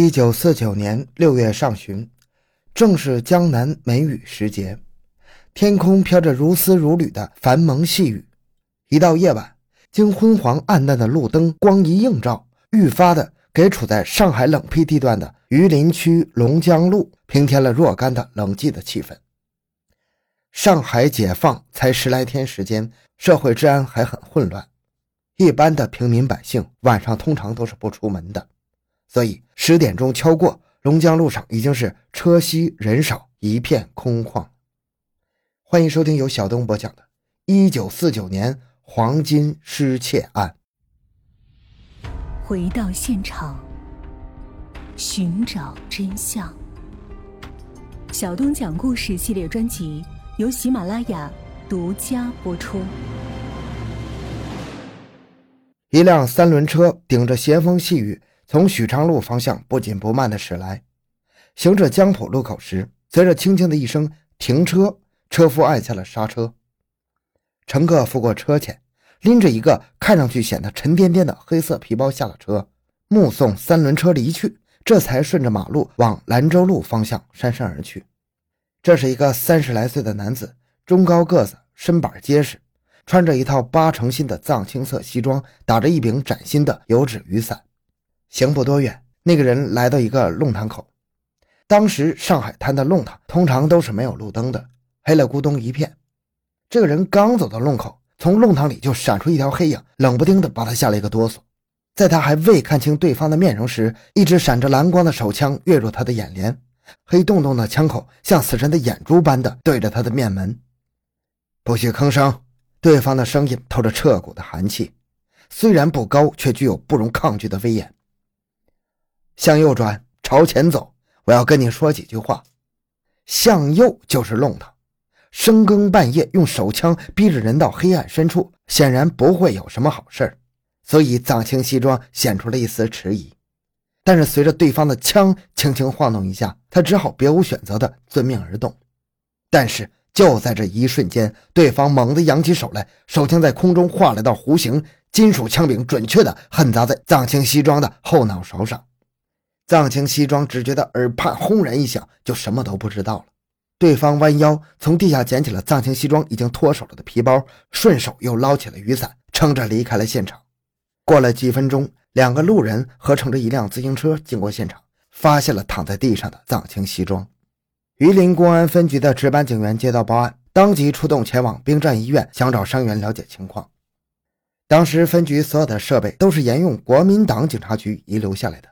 一九四九年六月上旬，正是江南梅雨时节，天空飘着如丝如缕的繁蒙细雨。一到夜晚，经昏黄暗淡的路灯光一映照，愈发的给处在上海冷僻地段的榆林区龙江路平添了若干的冷寂的气氛。上海解放才十来天时间，社会治安还很混乱，一般的平民百姓晚上通常都是不出门的，所以十点钟敲过，龙江路上已经是车稀人少，一片空旷。欢迎收听由小东播讲的《一九四九年黄金失窃案》，回到现场，寻找真相。小东讲故事系列专辑。由喜马拉雅独家播出。一辆三轮车顶着斜风细雨，从许昌路方向不紧不慢的驶来。行至江浦路口时，随着轻轻的一声“停车”，车夫按下了刹车。乘客付过车钱，拎着一个看上去显得沉甸甸的黑色皮包下了车，目送三轮车离去，这才顺着马路往兰州路方向姗姗而去。这是一个三十来岁的男子，中高个子，身板结实，穿着一套八成新的藏青色西装，打着一柄崭新的油纸雨伞。行不多远，那个人来到一个弄堂口。当时上海滩的弄堂通常都是没有路灯的，黑了咕咚一片。这个人刚走到弄口，从弄堂里就闪出一条黑影，冷不丁的把他吓了一个哆嗦。在他还未看清对方的面容时，一支闪着蓝光的手枪跃入他的眼帘。黑洞洞的枪口像死神的眼珠般的对着他的面门，不许吭声！对方的声音透着彻骨的寒气，虽然不高，却具有不容抗拒的威严。向右转，朝前走，我要跟你说几句话。向右就是弄堂，深更半夜用手枪逼着人到黑暗深处，显然不会有什么好事儿所以藏青西装显出了一丝迟疑。但是随着对方的枪轻轻晃动一下，他只好别无选择的遵命而动。但是就在这一瞬间，对方猛地扬起手来，手枪在空中画了道弧形，金属枪柄准确的狠砸在藏青西装的后脑勺上。藏青西装只觉得耳畔轰然一响，就什么都不知道了。对方弯腰从地下捡起了藏青西装已经脱手了的皮包，顺手又捞起了雨伞，撑着离开了现场。过了几分钟。两个路人合乘着一辆自行车经过现场，发现了躺在地上的藏青西装。榆林公安分局的值班警员接到报案，当即出动前往兵站医院，想找伤员了解情况。当时分局所有的设备都是沿用国民党警察局遗留下来的，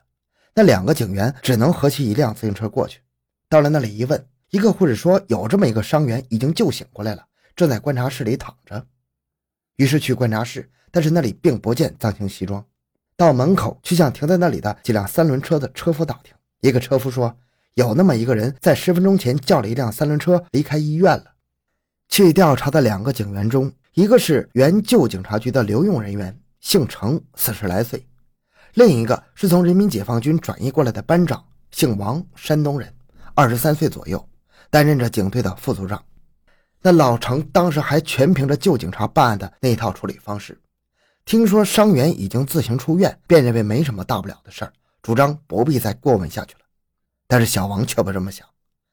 那两个警员只能合骑一辆自行车过去。到了那里一问，一个护士说有这么一个伤员已经救醒过来了，正在观察室里躺着。于是去观察室，但是那里并不见藏青西装。到门口去向停在那里的几辆三轮车的车夫打听，一个车夫说有那么一个人在十分钟前叫了一辆三轮车离开医院了。去调查的两个警员中，一个是原旧警察局的留用人员，姓程，四十来岁；另一个是从人民解放军转移过来的班长，姓王，山东人，二十三岁左右，担任着警队的副组长。那老程当时还全凭着旧警察办案的那套处理方式。听说伤员已经自行出院，便认为没什么大不了的事儿，主张不必再过问下去了。但是小王却不这么想，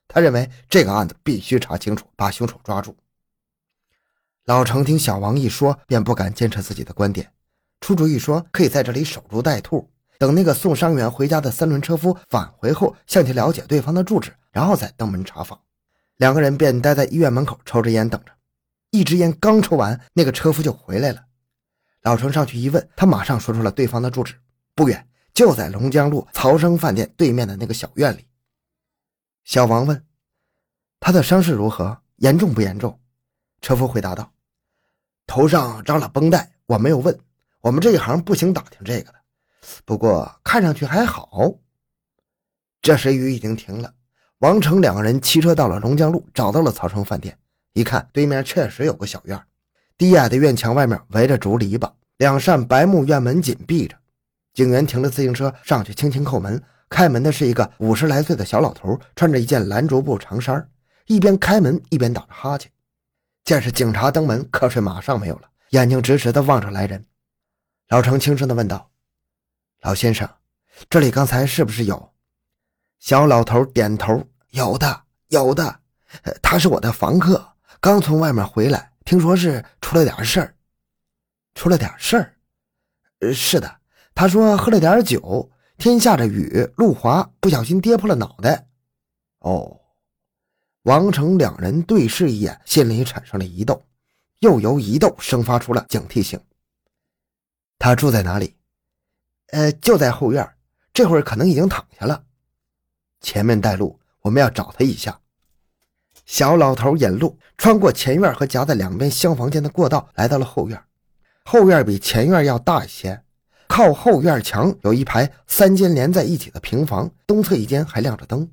他认为这个案子必须查清楚，把凶手抓住。老程听小王一说，便不敢坚持自己的观点，出主意说可以在这里守株待兔，等那个送伤员回家的三轮车夫返回后，向其了解对方的住址，然后再登门查访。两个人便待在医院门口抽着烟等着。一支烟刚抽完，那个车夫就回来了。老程上去一问，他马上说出了对方的住址，不远，就在龙江路曹生饭店对面的那个小院里。小王问：“他的伤势如何？严重不严重？”车夫回答道：“头上扎了绷带，我没有问，我们这一行不行打听这个的。不过看上去还好。”这时雨已经停了，王成两个人骑车到了龙江路，找到了曹生饭店，一看对面确实有个小院。低矮的院墙外面围着竹篱笆，两扇白木院门紧闭着。警员停了自行车上去轻轻叩门，开门的是一个五十来岁的小老头，穿着一件蓝竹布长衫，一边开门一边打着哈欠。见是警察登门，瞌睡马上没有了，眼睛直直地望着来人。老程轻声地问道：“老先生，这里刚才是不是有？小老头点头：“有的，有的。他是我的房客，刚从外面回来，听说是出了点事儿。出了点事儿？呃，是的。他说喝了点酒，天下着雨，路滑，不小心跌破了脑袋。哦。”王成两人对视一眼，心里产生了疑窦，又由疑窦生发出了警惕性。他住在哪里？呃，就在后院，这会儿可能已经躺下了。前面带路，我们要找他一下。小老头引路，穿过前院和夹在两边厢房间的过道，来到了后院。后院比前院要大一些，靠后院墙有一排三间连在一起的平房，东侧一间还亮着灯。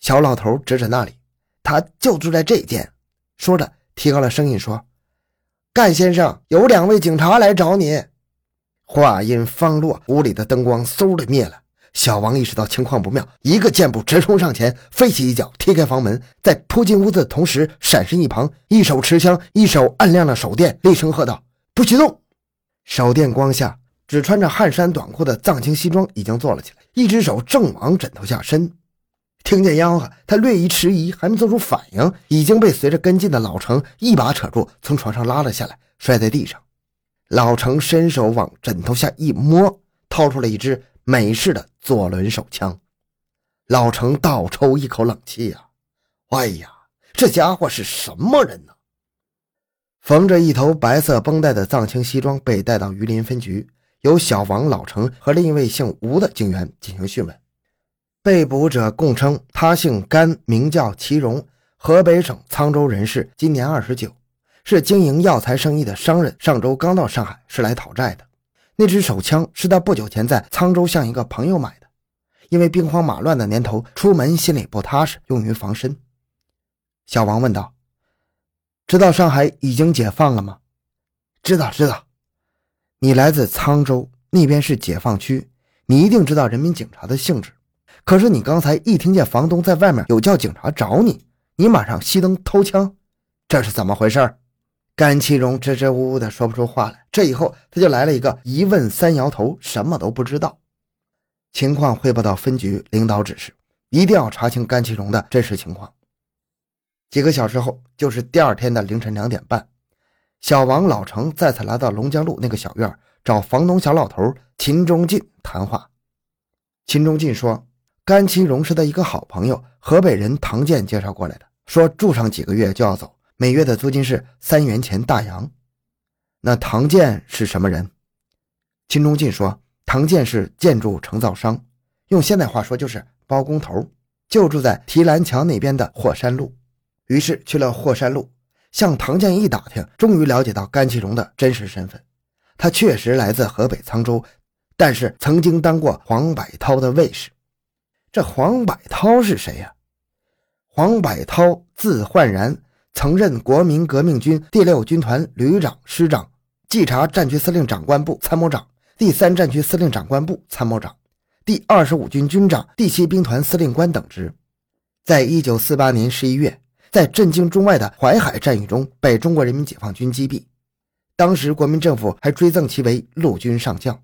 小老头指指那里。他就住在这间，说着提高了声音说：“干先生，有两位警察来找你。”话音方落，屋里的灯光嗖的灭了。小王意识到情况不妙，一个箭步直冲上前，飞起一脚踢开房门，在扑进屋子的同时，闪身一旁，一手持枪，一手按亮了手电，厉声喝道：“不许动！”手电光下，只穿着汗衫短裤的藏青西装已经坐了起来，一只手正往枕头下伸。听见吆喝，他略一迟疑，还没做出反应，已经被随着跟进的老程一把扯住，从床上拉了下来，摔在地上。老程伸手往枕头下一摸，掏出了一支美式的左轮手枪。老程倒抽一口冷气呀！哎呀，这家伙是什么人呢？缝着一头白色绷带的藏青西装被带到榆林分局，由小王、老程和另一位姓吴的警员进行讯问。被捕者供称，他姓甘，名叫齐荣，河北省沧州人士，今年二十九，是经营药材生意的商人。上周刚到上海，是来讨债的。那支手枪是他不久前在沧州向一个朋友买的，因为兵荒马乱的年头，出门心里不踏实，用于防身。小王问道：“知道上海已经解放了吗？”“知道，知道。”“你来自沧州，那边是解放区，你一定知道人民警察的性质。”可是你刚才一听见房东在外面有叫警察找你，你马上熄灯偷枪，这是怎么回事？甘其荣支支吾吾的说不出话来。这以后他就来了一个一问三摇头，什么都不知道。情况汇报到分局，领导指示一定要查清甘其荣的真实情况。几个小时后，就是第二天的凌晨两点半，小王、老程再次来到龙江路那个小院找房东小老头秦忠进谈话。秦忠进说。甘其荣是他一个好朋友，河北人唐建介绍过来的，说住上几个月就要走，每月的租金是三元钱大洋。那唐建是什么人？秦忠进说，唐建是建筑承造商，用现代话说就是包工头，就住在提篮桥那边的霍山路。于是去了霍山路，向唐建一打听，终于了解到甘其荣的真实身份。他确实来自河北沧州，但是曾经当过黄百韬的卫士。这黄百韬是谁呀？黄百韬字焕然，曾任国民革命军第六军团旅长、师长，冀察战区司令长官部参谋长，第三战区司令长官部参谋长，第二十五军军长，第七兵团司令官等职。在一九四八年十一月，在震惊中外的淮海战役中被中国人民解放军击毙，当时国民政府还追赠其为陆军上将。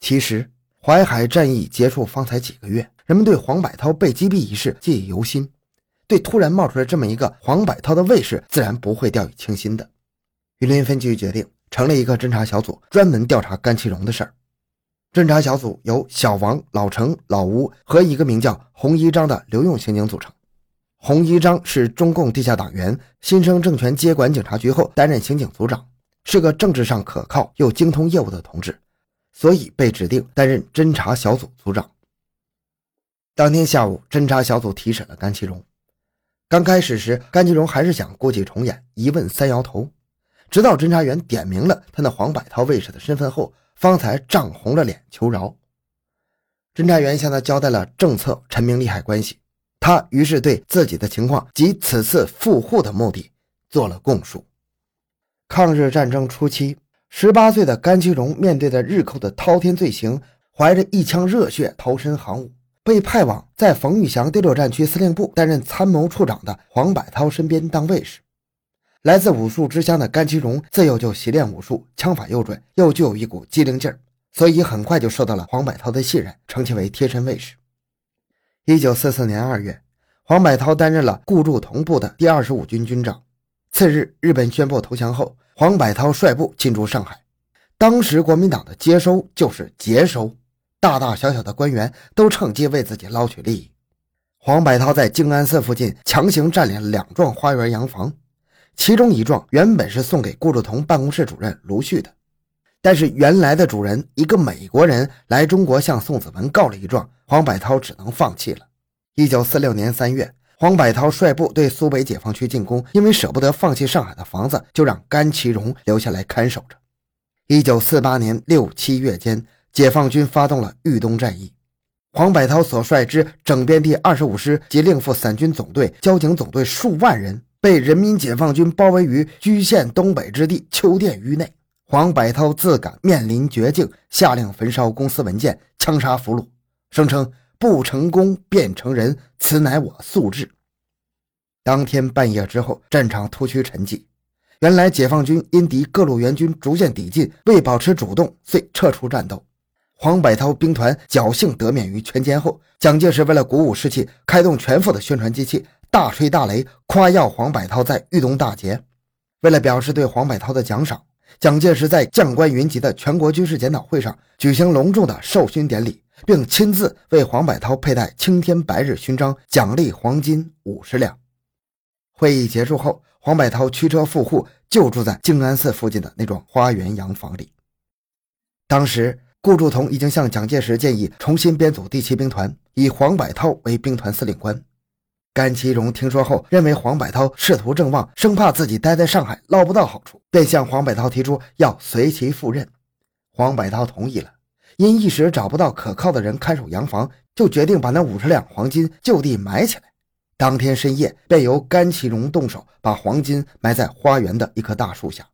其实，淮海战役结束方才几个月。人们对黄百韬被击毙一事记忆犹新，对突然冒出来这么一个黄百韬的卫士，自然不会掉以轻心的。榆林分局决定成立一个侦查小组，专门调查甘其荣的事儿。侦查小组由小王、老程、老吴和一个名叫洪一章的留用刑警组成。洪一章是中共地下党员，新生政权接管警察局后担任刑警组长，是个政治上可靠又精通业务的同志，所以被指定担任侦查小组组长。当天下午，侦查小组提审了甘其荣。刚开始时，甘其荣还是想故伎重演，一问三摇头。直到侦查员点明了他那黄百韬卫士的身份后，方才涨红了脸求饶。侦查员向他交代了政策、陈明利害关系，他于是对自己的情况及此次赴沪的目的做了供述。抗日战争初期，十八岁的甘其荣面对着日寇的滔天罪行，怀着一腔热血投身行伍。被派往在冯玉祥第六战区司令部担任参谋处长的黄百韬身边当卫士。来自武术之乡的甘其荣自幼就习练武术，枪法又准，又具有一股机灵劲儿，所以很快就受到了黄百韬的信任，称其为贴身卫士。一九四四年二月，黄百韬担任了顾祝同部的第二十五军军长。次日，日本宣布投降后，黄百韬率部进驻上海。当时国民党的接收就是接收，大大小小的官员都趁机为自己捞取利益。黄百韬在静安寺附近强行占领了两幢花园洋房，其中一幢原本是送给顾祝同办公室主任卢旭的。但是原来的主人一个美国人来中国向宋子文告了一状，黄百韬只能放弃了。一九四六年三月，黄百韬率部对苏北解放区进攻，因为舍不得放弃上海的房子，就让甘其荣留下来看守着。一九四八年六七月间，解放军发动了豫东战役，黄百韬所率之整编第二十五师及另附散军总队、交警总队数万人，被人民解放军包围于莒县东北之地秋店圩内。黄百韬自感面临绝境，下令焚烧公司文件，枪杀俘虏，声称不成功便成仁，此乃我素质。当天半夜之后，战场突趋沉寂。原来解放军因敌各路援军逐渐抵近，为保持主动，遂撤出战斗。黄百韬兵团侥幸得免于全歼后，蒋介石为了鼓舞士气，开动全副的宣传机器，大吹大擂，夸耀黄百韬在豫东大捷。为了表示对黄百韬的奖赏。蒋介石在将官云集的全国军事检讨会上举行隆重的授勋典礼，并亲自为黄百韬佩戴青天白日勋章，奖励黄金五十两。会议结束后，黄百韬驱车赴沪，就住在静安寺附近的那幢花园洋房里。当时，顾祝同已经向蒋介石建议重新编组第七兵团，以黄百韬为兵团司令官。甘其荣听说后，认为黄百韬仕途正旺，生怕自己待在上海捞不到好处，便向黄百韬提出要随其赴任。黄百韬同意了，因一时找不到可靠的人看守洋房，就决定把那五十两黄金就地埋起来。当天深夜，便由甘其荣动手把黄金埋在花园的一棵大树下。